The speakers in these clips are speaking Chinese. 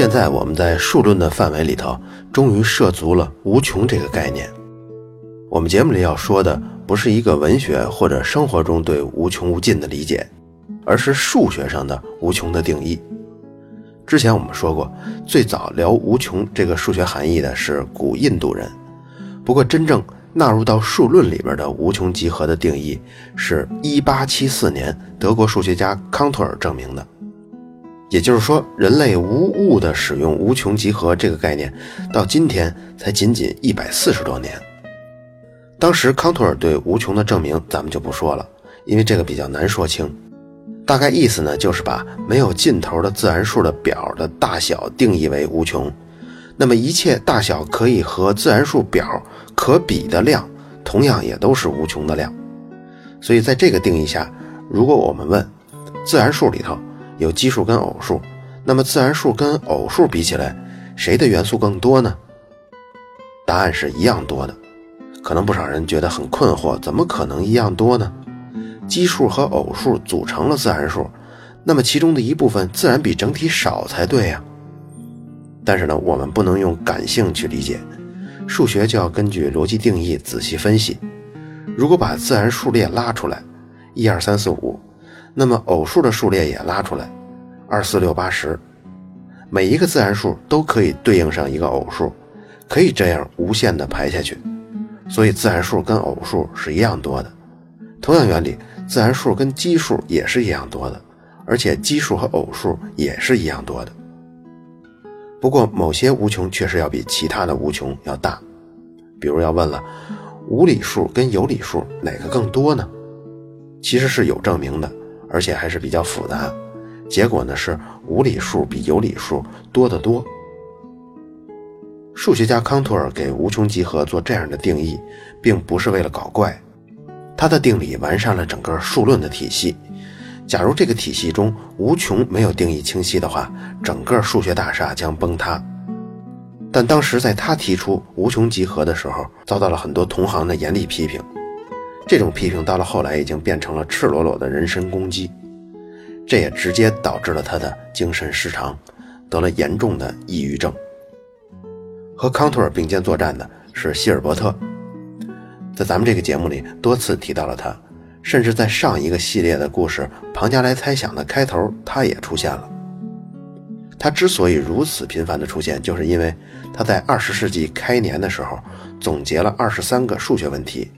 现在我们在数论的范围里头，终于涉足了无穷这个概念。我们节目里要说的，不是一个文学或者生活中对无穷无尽的理解，而是数学上的无穷的定义。之前我们说过，最早聊无穷这个数学含义的是古印度人，不过真正纳入到数论里边的无穷集合的定义，是一八七四年德国数学家康托尔证明的。也就是说，人类无误地使用无穷集合这个概念，到今天才仅仅一百四十多年。当时康托尔对无穷的证明，咱们就不说了，因为这个比较难说清。大概意思呢，就是把没有尽头的自然数的表的大小定义为无穷，那么一切大小可以和自然数表可比的量，同样也都是无穷的量。所以在这个定义下，如果我们问自然数里头，有奇数跟偶数，那么自然数跟偶数比起来，谁的元素更多呢？答案是一样多的。可能不少人觉得很困惑，怎么可能一样多呢？奇数和偶数组成了自然数，那么其中的一部分自然比整体少才对呀。但是呢，我们不能用感性去理解，数学就要根据逻辑定义仔细分析。如果把自然数列拉出来，一二三四五。那么偶数的数列也拉出来，二四六八十，每一个自然数都可以对应上一个偶数，可以这样无限的排下去。所以自然数跟偶数是一样多的。同样原理，自然数跟奇数也是一样多的，而且奇数和偶数也是一样多的。不过某些无穷确实要比其他的无穷要大，比如要问了，无理数跟有理数哪个更多呢？其实是有证明的。而且还是比较复杂，结果呢是无理数比有理数多得多。数学家康托尔给无穷集合做这样的定义，并不是为了搞怪，他的定理完善了整个数论的体系。假如这个体系中无穷没有定义清晰的话，整个数学大厦将崩塌。但当时在他提出无穷集合的时候，遭到了很多同行的严厉批评。这种批评到了后来已经变成了赤裸裸的人身攻击，这也直接导致了他的精神失常，得了严重的抑郁症。和康托尔并肩作战的是希尔伯特，在咱们这个节目里多次提到了他，甚至在上一个系列的故事《庞加莱猜想》的开头，他也出现了。他之所以如此频繁的出现，就是因为他在二十世纪开年的时候总结了二十三个数学问题。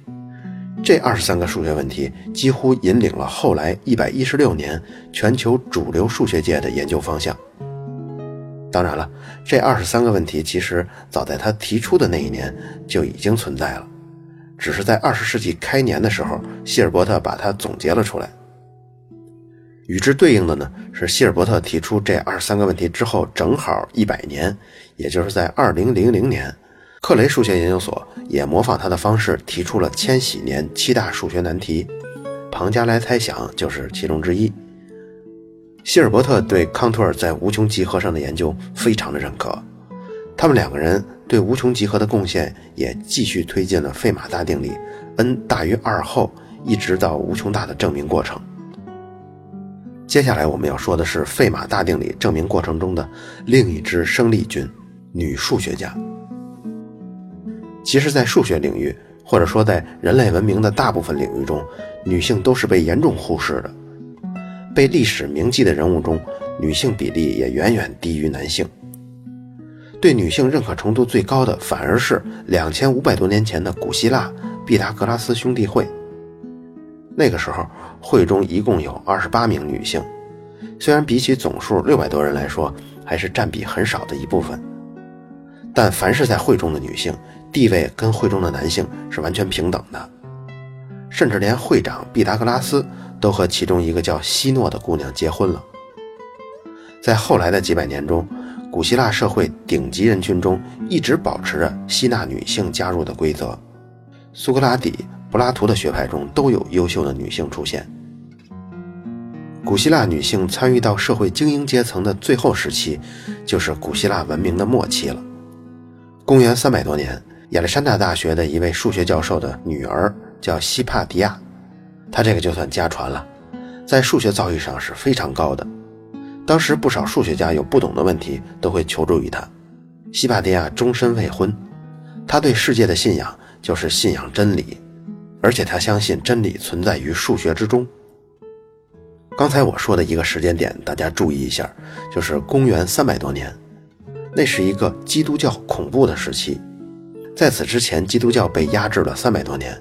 这二十三个数学问题几乎引领了后来一百一十六年全球主流数学界的研究方向。当然了，这二十三个问题其实早在他提出的那一年就已经存在了，只是在二十世纪开年的时候，希尔伯特把它总结了出来。与之对应的呢，是希尔伯特提出这二十三个问题之后正好一百年，也就是在二零零零年。克雷数学研究所也模仿他的方式提出了千禧年七大数学难题，庞加莱猜想就是其中之一。希尔伯特对康托尔在无穷集合上的研究非常的认可，他们两个人对无穷集合的贡献也继续推进了费马大定理 n 大于二后一直到无穷大的证明过程。接下来我们要说的是费马大定理证明过程中的另一支生力军——女数学家。其实，在数学领域，或者说在人类文明的大部分领域中，女性都是被严重忽视的。被历史铭记的人物中，女性比例也远远低于男性。对女性认可程度最高的，反而是两千五百多年前的古希腊毕达哥拉斯兄弟会。那个时候，会中一共有二十八名女性，虽然比起总数六百多人来说，还是占比很少的一部分。但凡是在会中的女性，地位跟会中的男性是完全平等的，甚至连会长毕达哥拉斯都和其中一个叫希诺的姑娘结婚了。在后来的几百年中，古希腊社会顶级人群中一直保持着吸纳女性加入的规则。苏格拉底、柏拉图的学派中都有优秀的女性出现。古希腊女性参与到社会精英阶层的最后时期，就是古希腊文明的末期了。公元三百多年。亚历山大大学的一位数学教授的女儿叫希帕迪亚，她这个就算家传了，在数学造诣上是非常高的。当时不少数学家有不懂的问题都会求助于她。西帕迪亚终身未婚，他对世界的信仰就是信仰真理，而且他相信真理存在于数学之中。刚才我说的一个时间点，大家注意一下，就是公元三百多年，那是一个基督教恐怖的时期。在此之前，基督教被压制了三百多年，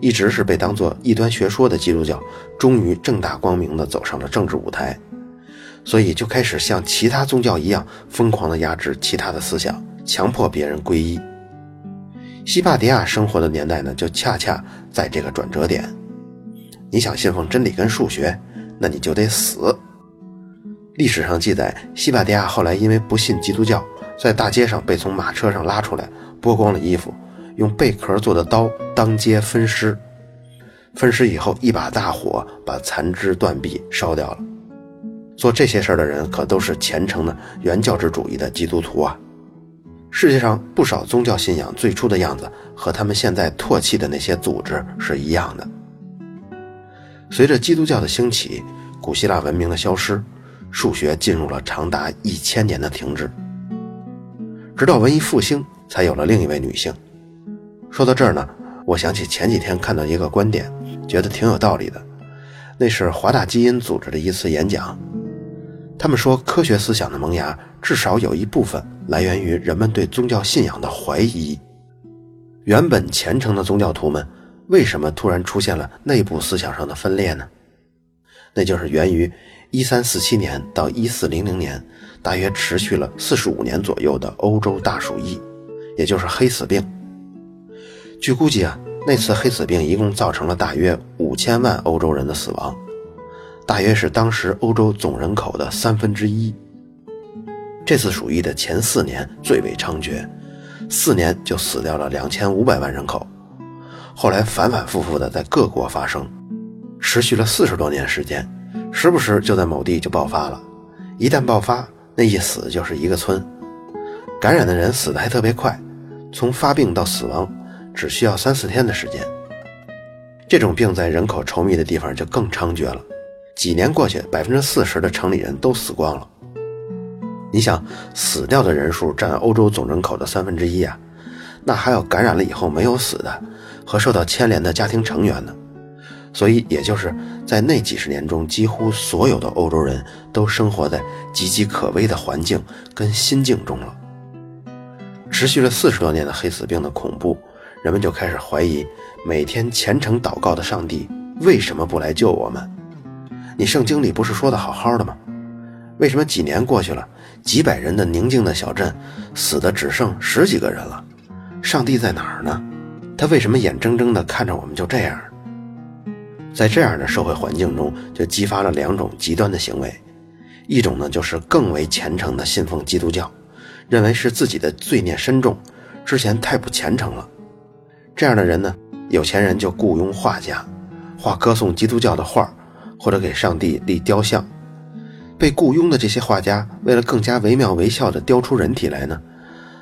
一直是被当作异端学说的基督教，终于正大光明地走上了政治舞台，所以就开始像其他宗教一样疯狂地压制其他的思想，强迫别人皈依。西帕迪亚生活的年代呢，就恰恰在这个转折点。你想信奉真理跟数学？那你就得死。历史上记载，西帕迪亚后来因为不信基督教，在大街上被从马车上拉出来，剥光了衣服，用贝壳做的刀当街分尸。分尸以后，一把大火把残肢断臂烧掉了。做这些事儿的人可都是虔诚的原教旨主义的基督徒啊！世界上不少宗教信仰最初的样子，和他们现在唾弃的那些组织是一样的。随着基督教的兴起，古希腊文明的消失，数学进入了长达一千年的停滞。直到文艺复兴，才有了另一位女性。说到这儿呢，我想起前几天看到一个观点，觉得挺有道理的。那是华大基因组织的一次演讲，他们说，科学思想的萌芽至少有一部分来源于人们对宗教信仰的怀疑。原本虔诚的宗教徒们。为什么突然出现了内部思想上的分裂呢？那就是源于1347年到1400年，大约持续了45年左右的欧洲大鼠疫，也就是黑死病。据估计啊，那次黑死病一共造成了大约5000万欧洲人的死亡，大约是当时欧洲总人口的三分之一。这次鼠疫的前四年最为猖獗，四年就死掉了2500万人口。后来反反复复的在各国发生，持续了四十多年时间，时不时就在某地就爆发了。一旦爆发，那一死就是一个村，感染的人死的还特别快，从发病到死亡只需要三四天的时间。这种病在人口稠密的地方就更猖獗了，几年过去，百分之四十的城里人都死光了。你想，死掉的人数占欧洲总人口的三分之一啊，那还有感染了以后没有死的。和受到牵连的家庭成员呢？所以，也就是在那几十年中，几乎所有的欧洲人都生活在岌岌可危的环境跟心境中了。持续了四十多年的黑死病的恐怖，人们就开始怀疑：每天虔诚祷告的上帝为什么不来救我们？你圣经里不是说的好好的吗？为什么几年过去了，几百人的宁静的小镇，死的只剩十几个人了？上帝在哪儿呢？他为什么眼睁睁地看着我们就这样？在这样的社会环境中，就激发了两种极端的行为，一种呢就是更为虔诚的信奉基督教，认为是自己的罪孽深重，之前太不虔诚了。这样的人呢，有钱人就雇佣画家，画歌颂基督教的画，或者给上帝立雕像。被雇佣的这些画家，为了更加惟妙惟肖地雕出人体来呢，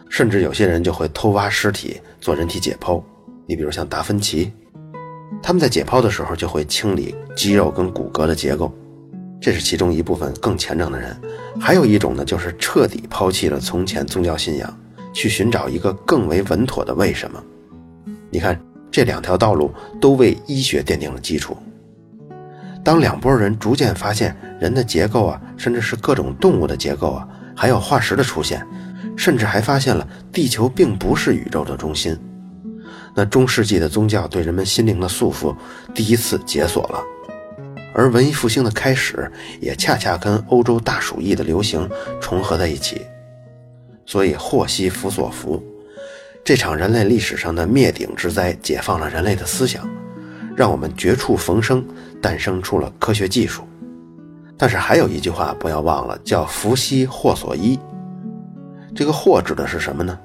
甚至有些人就会偷挖尸体做人体解剖。你比如像达芬奇，他们在解剖的时候就会清理肌肉跟骨骼的结构，这是其中一部分更虔诚的人。还有一种呢，就是彻底抛弃了从前宗教信仰，去寻找一个更为稳妥的为什么。你看这两条道路都为医学奠定了基础。当两拨人逐渐发现人的结构啊，甚至是各种动物的结构啊，还有化石的出现，甚至还发现了地球并不是宇宙的中心。那中世纪的宗教对人们心灵的束缚第一次解锁了，而文艺复兴的开始也恰恰跟欧洲大鼠疫的流行重合在一起，所以祸兮福所伏，这场人类历史上的灭顶之灾解放了人类的思想，让我们绝处逢生，诞生出了科学技术。但是还有一句话不要忘了，叫福兮祸所依。这个祸指的是什么呢？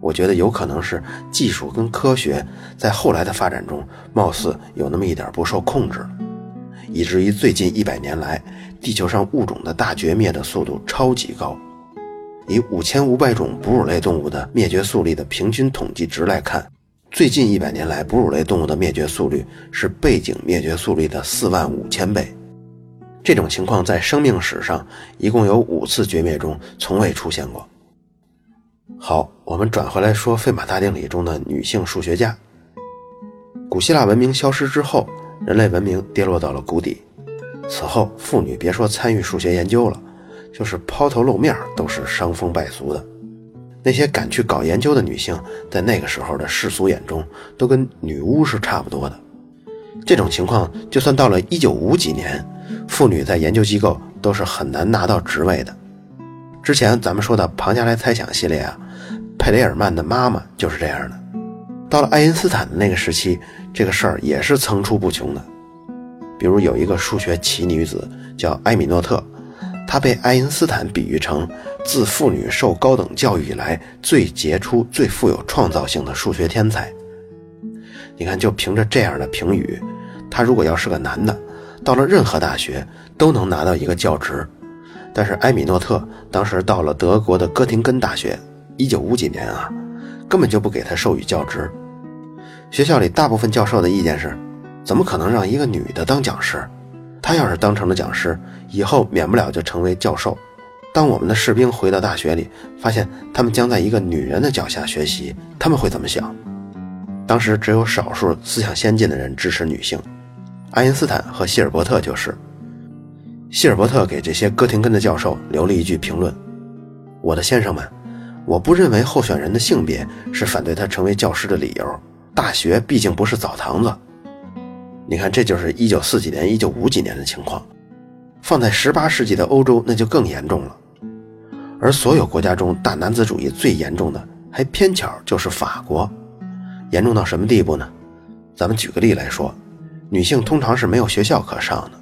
我觉得有可能是技术跟科学在后来的发展中，貌似有那么一点不受控制了，以至于最近一百年来，地球上物种的大绝灭的速度超级高。以五千五百种哺乳类动物的灭绝速率的平均统计值来看，最近一百年来，哺乳类动物的灭绝速率是背景灭绝速率的四万五千倍。这种情况在生命史上一共有五次绝灭中从未出现过。好，我们转回来说费马大定理中的女性数学家。古希腊文明消失之后，人类文明跌落到了谷底。此后，妇女别说参与数学研究了，就是抛头露面都是伤风败俗的。那些敢去搞研究的女性，在那个时候的世俗眼中，都跟女巫是差不多的。这种情况，就算到了一九五几年，妇女在研究机构都是很难拿到职位的。之前咱们说的庞加莱猜想系列啊，佩雷尔曼的妈妈就是这样的。到了爱因斯坦的那个时期，这个事儿也是层出不穷的。比如有一个数学奇女子叫埃米诺特，她被爱因斯坦比喻成自妇女受高等教育以来最杰出、最富有创造性的数学天才。你看，就凭着这样的评语，他如果要是个男的，到了任何大学都能拿到一个教职。但是埃米诺特当时到了德国的哥廷根大学，一九五几年啊，根本就不给他授予教职。学校里大部分教授的意见是，怎么可能让一个女的当讲师？她要是当成了讲师，以后免不了就成为教授。当我们的士兵回到大学里，发现他们将在一个女人的脚下学习，他们会怎么想？当时只有少数思想先进的人支持女性，爱因斯坦和希尔伯特就是。希尔伯特给这些哥廷根的教授留了一句评论：“我的先生们，我不认为候选人的性别是反对他成为教师的理由。大学毕竟不是澡堂子。”你看，这就是一九四几年、一九五几年的情况。放在十八世纪的欧洲，那就更严重了。而所有国家中大男子主义最严重的，还偏巧就是法国。严重到什么地步呢？咱们举个例来说，女性通常是没有学校可上的。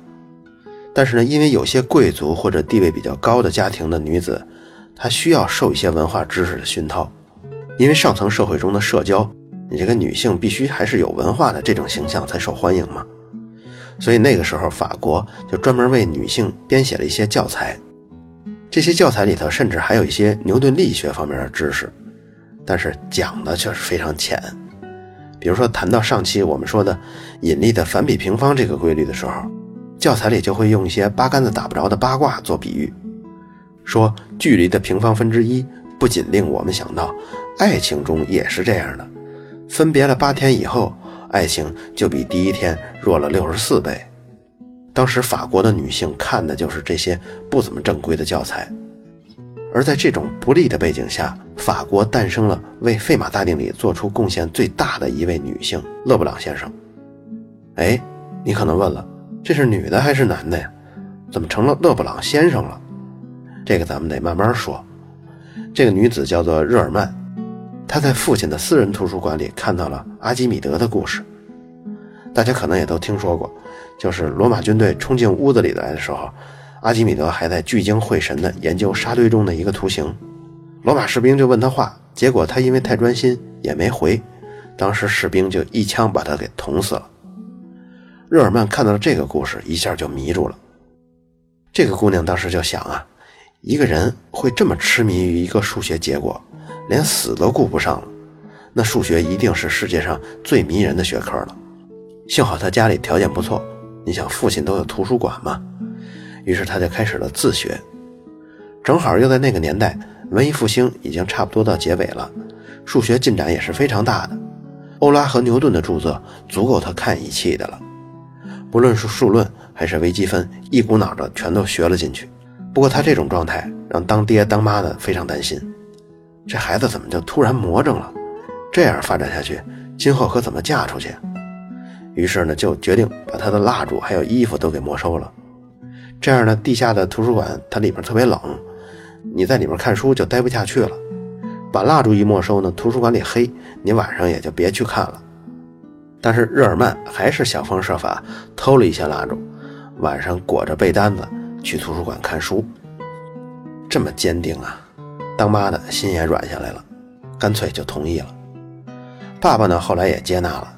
但是呢，因为有些贵族或者地位比较高的家庭的女子，她需要受一些文化知识的熏陶。因为上层社会中的社交，你这个女性必须还是有文化的这种形象才受欢迎嘛。所以那个时候，法国就专门为女性编写了一些教材。这些教材里头甚至还有一些牛顿力学方面的知识，但是讲的却是非常浅。比如说，谈到上期我们说的引力的反比平方这个规律的时候，教材里就会用一些八竿子打不着的八卦做比喻，说距离的平方分之一不仅令我们想到，爱情中也是这样的，分别了八天以后，爱情就比第一天弱了六十四倍。当时法国的女性看的就是这些不怎么正规的教材。而在这种不利的背景下，法国诞生了为费马大定理做出贡献最大的一位女性——勒布朗先生。哎，你可能问了，这是女的还是男的呀？怎么成了勒布朗先生了？这个咱们得慢慢说。这个女子叫做热尔曼，他在父亲的私人图书馆里看到了阿基米德的故事。大家可能也都听说过，就是罗马军队冲进屋子里来的时候。阿基米德还在聚精会神地研究沙堆中的一个图形，罗马士兵就问他话，结果他因为太专心也没回，当时士兵就一枪把他给捅死了。日耳曼看到了这个故事，一下就迷住了。这个姑娘当时就想啊，一个人会这么痴迷于一个数学结果，连死都顾不上了，那数学一定是世界上最迷人的学科了。幸好他家里条件不错，你想父亲都有图书馆嘛。于是他就开始了自学，正好又在那个年代，文艺复兴已经差不多到结尾了，数学进展也是非常大的。欧拉和牛顿的著作足够他看一气的了，不论是数论还是微积分，一股脑的全都学了进去。不过他这种状态让当爹当妈的非常担心，这孩子怎么就突然魔怔了？这样发展下去，今后可怎么嫁出去？于是呢，就决定把他的蜡烛还有衣服都给没收了。这样呢，地下的图书馆它里面特别冷，你在里面看书就待不下去了。把蜡烛一没收呢，图书馆里黑，你晚上也就别去看了。但是日耳曼还是想方设法偷了一些蜡烛，晚上裹着被单子去图书馆看书。这么坚定啊，当妈的心也软下来了，干脆就同意了。爸爸呢，后来也接纳了，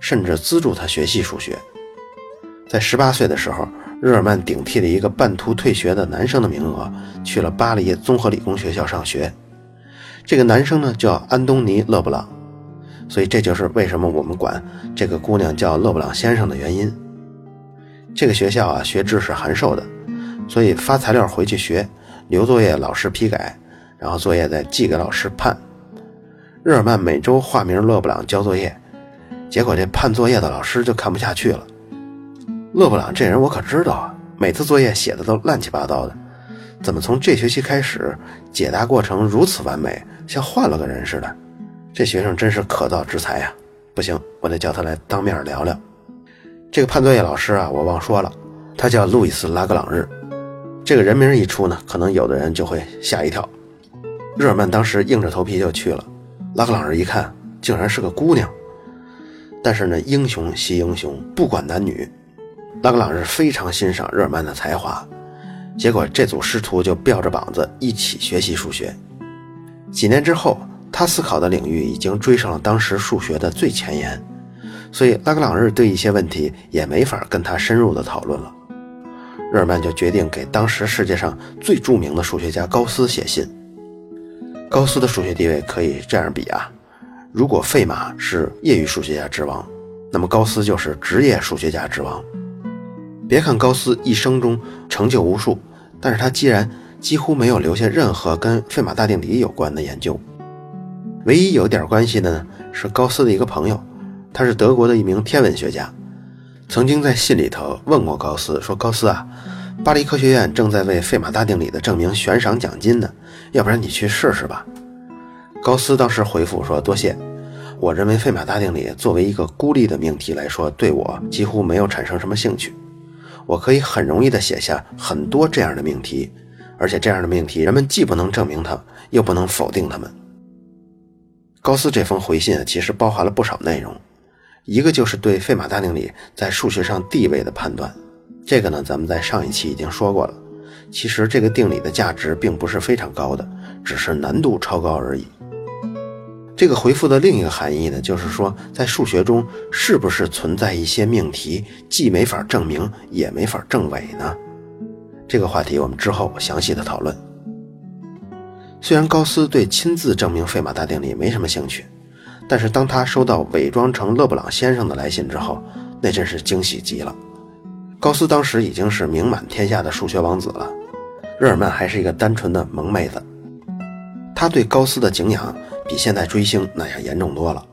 甚至资助他学习数学。在十八岁的时候。日耳曼顶替了一个半途退学的男生的名额，去了巴黎综合理工学校上学。这个男生呢叫安东尼·勒布朗，所以这就是为什么我们管这个姑娘叫勒布朗先生的原因。这个学校啊，学制是函授的，所以发材料回去学，留作业老师批改，然后作业再寄给老师判。日耳曼每周化名勒布朗交作业，结果这判作业的老师就看不下去了。勒布朗这人我可知道啊，每次作业写的都乱七八糟的，怎么从这学期开始解答过程如此完美，像换了个人似的？这学生真是可造之材呀！不行，我得叫他来当面聊聊。这个判作业老师啊，我忘说了，他叫路易斯·拉格朗日。这个人名一出呢，可能有的人就会吓一跳。日耳曼当时硬着头皮就去了。拉格朗日一看，竟然是个姑娘。但是呢，英雄惜英雄，不管男女。拉格朗日非常欣赏日耳曼的才华，结果这组师徒就吊着膀子一起学习数学。几年之后，他思考的领域已经追上了当时数学的最前沿，所以拉格朗日对一些问题也没法跟他深入的讨论了。日耳曼就决定给当时世界上最著名的数学家高斯写信。高斯的数学地位可以这样比啊，如果费马是业余数学家之王，那么高斯就是职业数学家之王。别看高斯一生中成就无数，但是他既然几乎没有留下任何跟费马大定理有关的研究。唯一有点关系的呢，是高斯的一个朋友，他是德国的一名天文学家，曾经在信里头问过高斯，说高斯啊。巴黎科学院正在为费马大定理的证明悬赏奖金呢，要不然你去试试吧。高斯当时回复说：“多谢，我认为费马大定理作为一个孤立的命题来说，对我几乎没有产生什么兴趣。我可以很容易地写下很多这样的命题，而且这样的命题人们既不能证明它，又不能否定它们。”高斯这封回信其实包含了不少内容，一个就是对费马大定理在数学上地位的判断。这个呢，咱们在上一期已经说过了。其实这个定理的价值并不是非常高的，只是难度超高而已。这个回复的另一个含义呢，就是说在数学中是不是存在一些命题既没法证明也没法证伪呢？这个话题我们之后详细的讨论。虽然高斯对亲自证明费马大定理没什么兴趣，但是当他收到伪装成勒布朗先生的来信之后，那真是惊喜极了。高斯当时已经是名满天下的数学王子了，日耳曼还是一个单纯的萌妹子。他对高斯的敬仰比现在追星那要严重多了。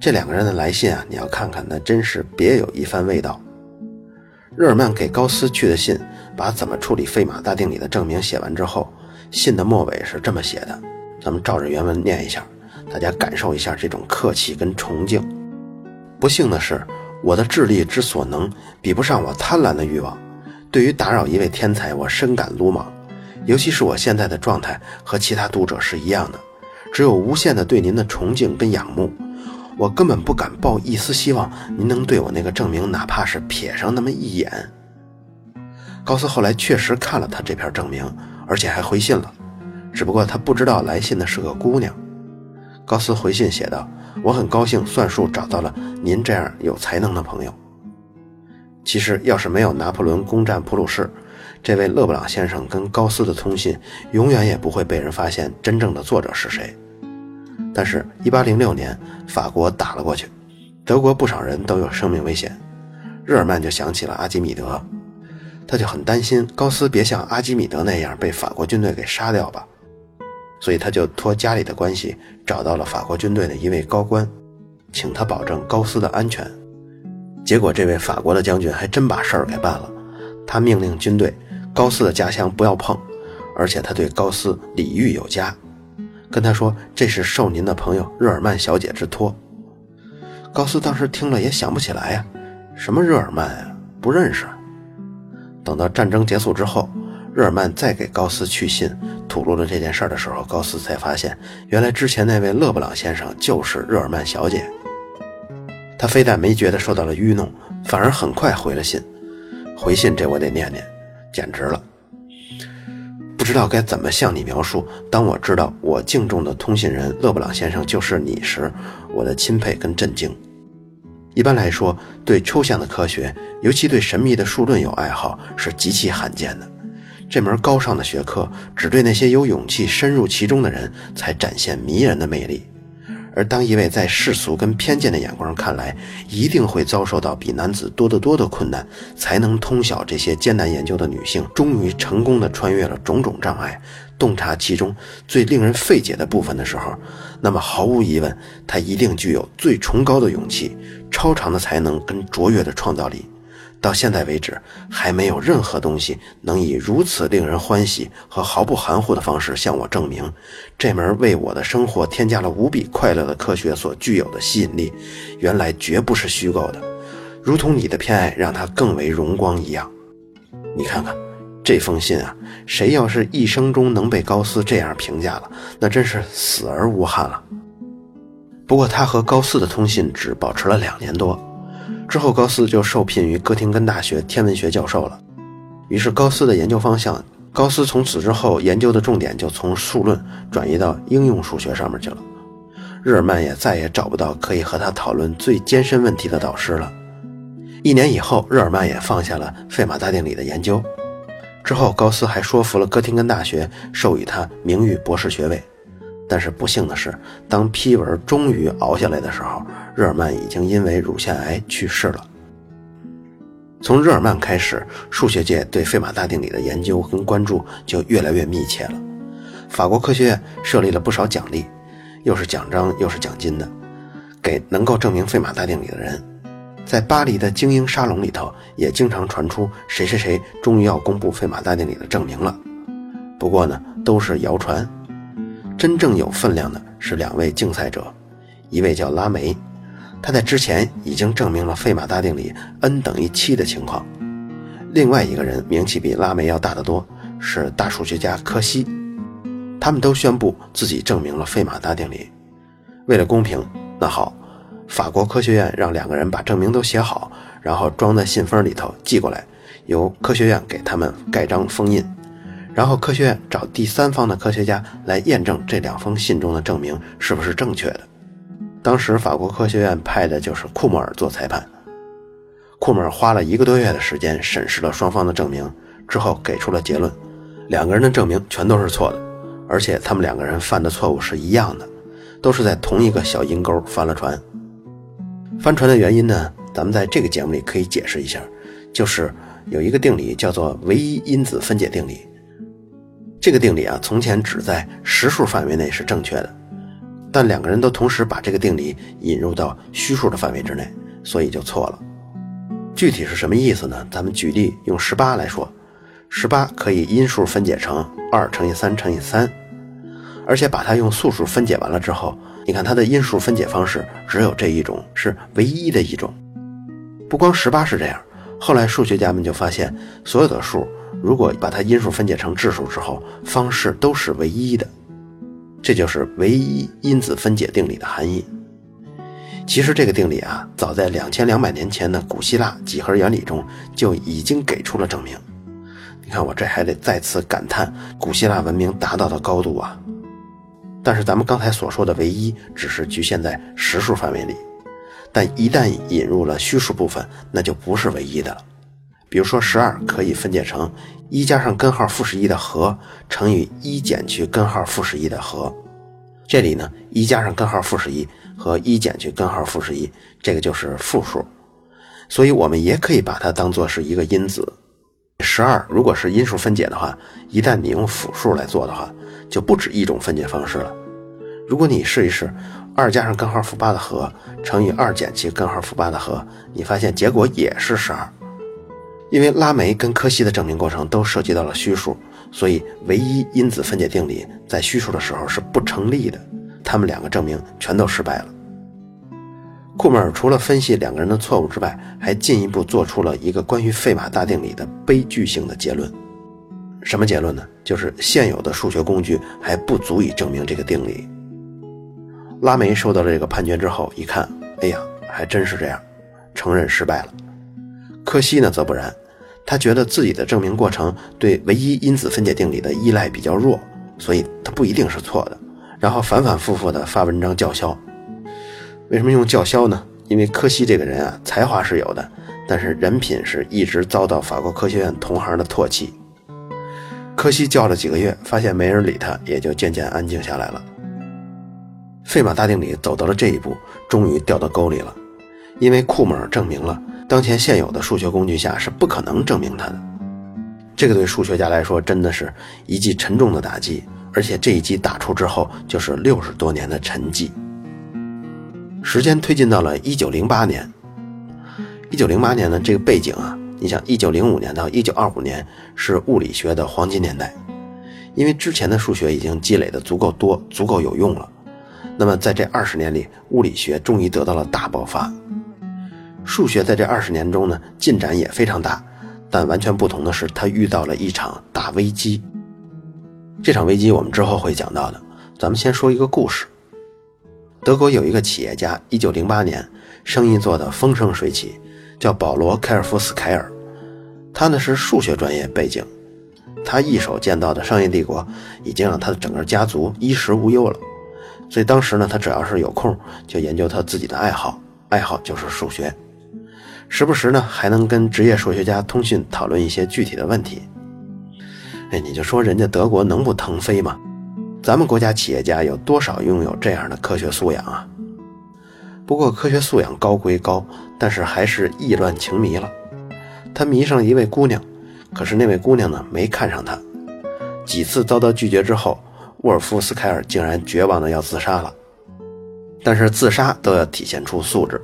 这两个人的来信啊，你要看看，那真是别有一番味道。日耳曼给高斯去的信，把怎么处理费马大定理的证明写完之后，信的末尾是这么写的，咱们照着原文念一下，大家感受一下这种客气跟崇敬。不幸的是。我的智力之所能，比不上我贪婪的欲望。对于打扰一位天才，我深感鲁莽。尤其是我现在的状态和其他读者是一样的，只有无限的对您的崇敬跟仰慕。我根本不敢抱一丝希望，您能对我那个证明，哪怕是瞥上那么一眼。高斯后来确实看了他这篇证明，而且还回信了，只不过他不知道来信的是个姑娘。高斯回信写道。我很高兴算术找到了您这样有才能的朋友。其实，要是没有拿破仑攻占普鲁士，这位勒布朗先生跟高斯的通信永远也不会被人发现真正的作者是谁。但是，1806年法国打了过去，德国不少人都有生命危险，日耳曼就想起了阿基米德，他就很担心高斯别像阿基米德那样被法国军队给杀掉吧。所以他就托家里的关系找到了法国军队的一位高官，请他保证高斯的安全。结果这位法国的将军还真把事儿给办了，他命令军队高斯的家乡不要碰，而且他对高斯礼遇有加，跟他说这是受您的朋友日耳曼小姐之托。高斯当时听了也想不起来呀，什么日耳曼呀，不认识。等到战争结束之后。日耳曼再给高斯去信，吐露了这件事的时候，高斯才发现，原来之前那位勒布朗先生就是日耳曼小姐。他非但没觉得受到了愚弄，反而很快回了信。回信这我得念念，简直了！不知道该怎么向你描述，当我知道我敬重的通信人勒布朗先生就是你时，我的钦佩跟震惊。一般来说，对抽象的科学，尤其对神秘的数论有爱好，是极其罕见的。这门高尚的学科只对那些有勇气深入其中的人才展现迷人的魅力，而当一位在世俗跟偏见的眼光看来，一定会遭受到比男子多得多的困难，才能通晓这些艰难研究的女性，终于成功的穿越了种种障碍，洞察其中最令人费解的部分的时候，那么毫无疑问，她一定具有最崇高的勇气、超常的才能跟卓越的创造力。到现在为止，还没有任何东西能以如此令人欢喜和毫不含糊的方式向我证明，这门为我的生活添加了无比快乐的科学所具有的吸引力，原来绝不是虚构的，如同你的偏爱让它更为荣光一样。你看看这封信啊，谁要是一生中能被高斯这样评价了，那真是死而无憾了。不过他和高斯的通信只保持了两年多。之后，高斯就受聘于哥廷根大学天文学教授了。于是，高斯的研究方向，高斯从此之后研究的重点就从数论转移到应用数学上面去了。日耳曼也再也找不到可以和他讨论最艰深问题的导师了。一年以后，日耳曼也放下了费马大定理的研究。之后，高斯还说服了哥廷根大学授予他名誉博士学位。但是不幸的是，当批文终于熬下来的时候，日耳曼已经因为乳腺癌去世了。从日耳曼开始，数学界对费马大定理的研究跟关注就越来越密切了。法国科学院设立了不少奖励，又是奖章又是奖金的，给能够证明费马大定理的人。在巴黎的精英沙龙里头，也经常传出谁谁谁终于要公布费马大定理的证明了。不过呢，都是谣传。真正有分量的是两位竞赛者，一位叫拉梅，他在之前已经证明了费马大定理 n 等于七的情况；另外一个人名气比拉梅要大得多，是大数学家柯西。他们都宣布自己证明了费马大定理。为了公平，那好，法国科学院让两个人把证明都写好，然后装在信封里头寄过来，由科学院给他们盖章封印。然后科学院找第三方的科学家来验证这两封信中的证明是不是正确的。当时法国科学院派的就是库莫尔做裁判。库莫尔花了一个多月的时间审视了双方的证明之后，给出了结论：两个人的证明全都是错的，而且他们两个人犯的错误是一样的，都是在同一个小阴沟翻了船。翻船的原因呢？咱们在这个节目里可以解释一下，就是有一个定理叫做唯一因子分解定理。这个定理啊，从前只在实数范围内是正确的，但两个人都同时把这个定理引入到虚数的范围之内，所以就错了。具体是什么意思呢？咱们举例用十八来说，十八可以因数分解成二乘以三乘以三，而且把它用素数分解完了之后，你看它的因数分解方式只有这一种，是唯一的一种。不光十八是这样，后来数学家们就发现，所有的数。如果把它因数分解成质数之后，方式都是唯一的，这就是唯一因子分解定理的含义。其实这个定理啊，早在两千两百年前的古希腊几何原理中就已经给出了证明。你看我这还得再次感叹古希腊文明达到的高度啊！但是咱们刚才所说的唯一，只是局限在实数范围里，但一旦引入了虚数部分，那就不是唯一的了。比如说，十二可以分解成一加上根号负十一的和乘以一减去根号负十一的和。这里呢，一加上根号负十一和一减去根号负十一，这个就是负数，所以我们也可以把它当做是一个因子。十二如果是因数分解的话，一旦你用复数来做的话，就不止一种分解方式了。如果你试一试，二加上根号负八的和乘以二减去根号负八的和，你发现结果也是十二。因为拉梅跟柯西的证明过程都涉及到了虚数，所以唯一因子分解定理在虚数的时候是不成立的。他们两个证明全都失败了。库莫尔除了分析两个人的错误之外，还进一步做出了一个关于费马大定理的悲剧性的结论。什么结论呢？就是现有的数学工具还不足以证明这个定理。拉梅收到了这个判决之后，一看，哎呀，还真是这样，承认失败了。柯西呢，则不然。他觉得自己的证明过程对唯一因子分解定理的依赖比较弱，所以他不一定是错的。然后反反复复的发文章叫嚣。为什么用叫嚣呢？因为柯西这个人啊，才华是有的，但是人品是一直遭到法国科学院同行的唾弃。柯西叫了几个月，发现没人理他，也就渐渐安静下来了。费马大定理走到了这一步，终于掉到沟里了，因为库姆尔证明了当前现有的数学工具下是不可能证明它的。这个对数学家来说真的是一记沉重的打击，而且这一击打出之后就是六十多年的沉寂。时间推进到了一九零八年，一九零八年的这个背景啊，你想一九零五年到一九二五年是物理学的黄金年代，因为之前的数学已经积累的足够多、足够有用了。那么在这二十年里，物理学终于得到了大爆发。数学在这二十年中呢，进展也非常大，但完全不同的是，他遇到了一场大危机。这场危机我们之后会讲到的，咱们先说一个故事。德国有一个企业家，一九零八年生意做得风生水起，叫保罗·凯尔夫斯凯尔。他呢是数学专业背景，他一手建造的商业帝国已经让他的整个家族衣食无忧了。所以当时呢，他只要是有空就研究他自己的爱好，爱好就是数学，时不时呢还能跟职业数学家通讯讨论一些具体的问题。哎，你就说人家德国能不腾飞吗？咱们国家企业家有多少拥有这样的科学素养啊？不过科学素养高归高，但是还是意乱情迷了。他迷上了一位姑娘，可是那位姑娘呢没看上他。几次遭到拒绝之后，沃尔夫斯凯尔竟然绝望的要自杀了。但是自杀都要体现出素质。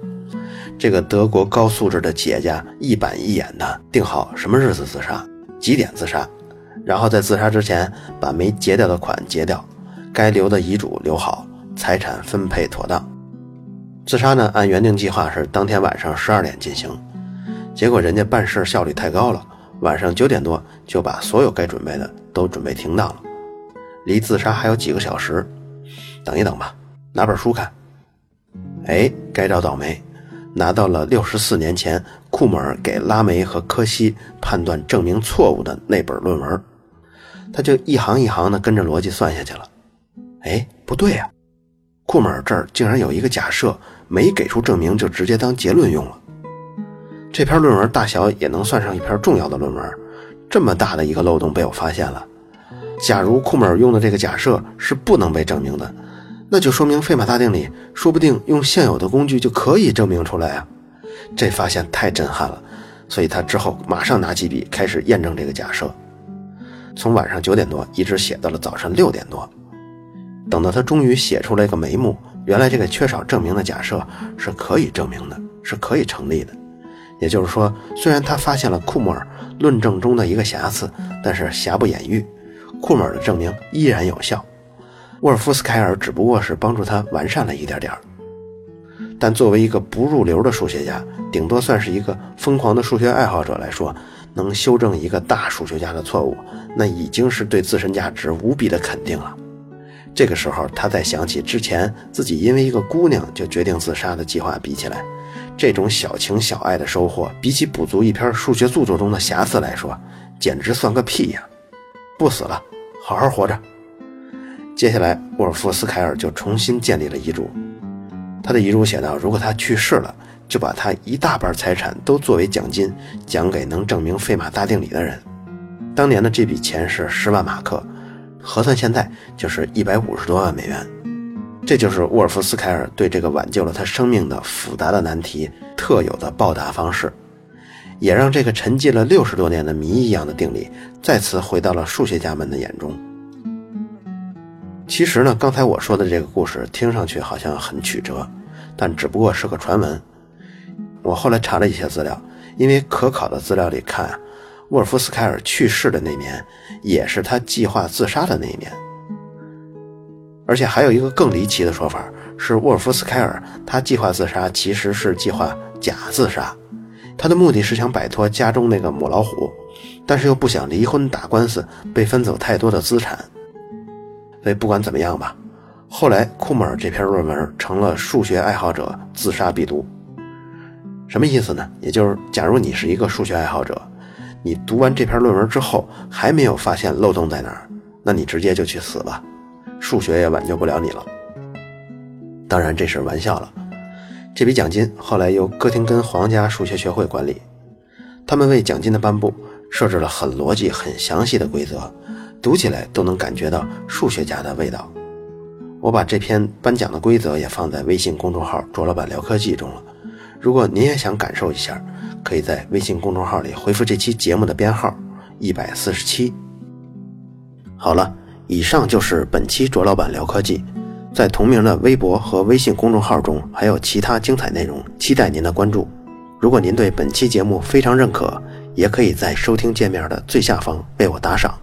这个德国高素质的企业家一板一眼的定好什么日子自杀，几点自杀。然后在自杀之前把没结掉的款结掉，该留的遗嘱留好，财产分配妥当。自杀呢，按原定计划是当天晚上十二点进行，结果人家办事效率太高了，晚上九点多就把所有该准备的都准备停当了。离自杀还有几个小时，等一等吧，拿本书看。哎，该着倒霉。拿到了六十四年前库姆尔给拉梅和柯西判断证明错误的那本论文，他就一行一行的跟着逻辑算下去了。哎，不对呀，库姆尔这儿竟然有一个假设，没给出证明就直接当结论用了。这篇论文大小也能算上一篇重要的论文，这么大的一个漏洞被我发现了。假如库姆尔用的这个假设是不能被证明的。那就说明费马大定理说不定用现有的工具就可以证明出来啊！这发现太震撼了，所以他之后马上拿起笔开始验证这个假设，从晚上九点多一直写到了早上六点多。等到他终于写出来一个眉目，原来这个缺少证明的假设是可以证明的，是可以成立的。也就是说，虽然他发现了库姆尔论证中的一个瑕疵，但是瑕不掩瑜，库姆尔的证明依然有效。沃尔夫斯凯尔只不过是帮助他完善了一点点但作为一个不入流的数学家，顶多算是一个疯狂的数学爱好者来说，能修正一个大数学家的错误，那已经是对自身价值无比的肯定了。这个时候，他再想起之前自己因为一个姑娘就决定自杀的计划比起来，这种小情小爱的收获，比起补足一篇数学著作中的瑕疵来说，简直算个屁呀！不死了，好好活着。接下来，沃尔夫斯凯尔就重新建立了遗嘱。他的遗嘱写道：“如果他去世了，就把他一大半财产都作为奖金，奖给能证明费马大定理的人。”当年的这笔钱是十万马克，核算现在就是一百五十多万美元。这就是沃尔夫斯凯尔对这个挽救了他生命的复杂的难题特有的报答方式，也让这个沉寂了六十多年的谜一样的定理再次回到了数学家们的眼中。其实呢，刚才我说的这个故事听上去好像很曲折，但只不过是个传闻。我后来查了一些资料，因为可考的资料里看，沃尔夫斯凯尔去世的那年也是他计划自杀的那一年。而且还有一个更离奇的说法，是沃尔夫斯凯尔他计划自杀其实是计划假自杀，他的目的是想摆脱家中那个母老虎，但是又不想离婚打官司被分走太多的资产。所以不管怎么样吧，后来库姆尔这篇论文成了数学爱好者自杀必读。什么意思呢？也就是，假如你是一个数学爱好者，你读完这篇论文之后还没有发现漏洞在哪儿，那你直接就去死吧，数学也挽救不了你了。当然这是玩笑了。这笔奖金后来由哥廷根皇家数学学会管理，他们为奖金的颁布设置了很逻辑、很详细的规则。读起来都能感觉到数学家的味道。我把这篇颁奖的规则也放在微信公众号“卓老板聊科技”中了。如果您也想感受一下，可以在微信公众号里回复这期节目的编号一百四十七。好了，以上就是本期卓老板聊科技。在同名的微博和微信公众号中，还有其他精彩内容，期待您的关注。如果您对本期节目非常认可，也可以在收听界面的最下方为我打赏。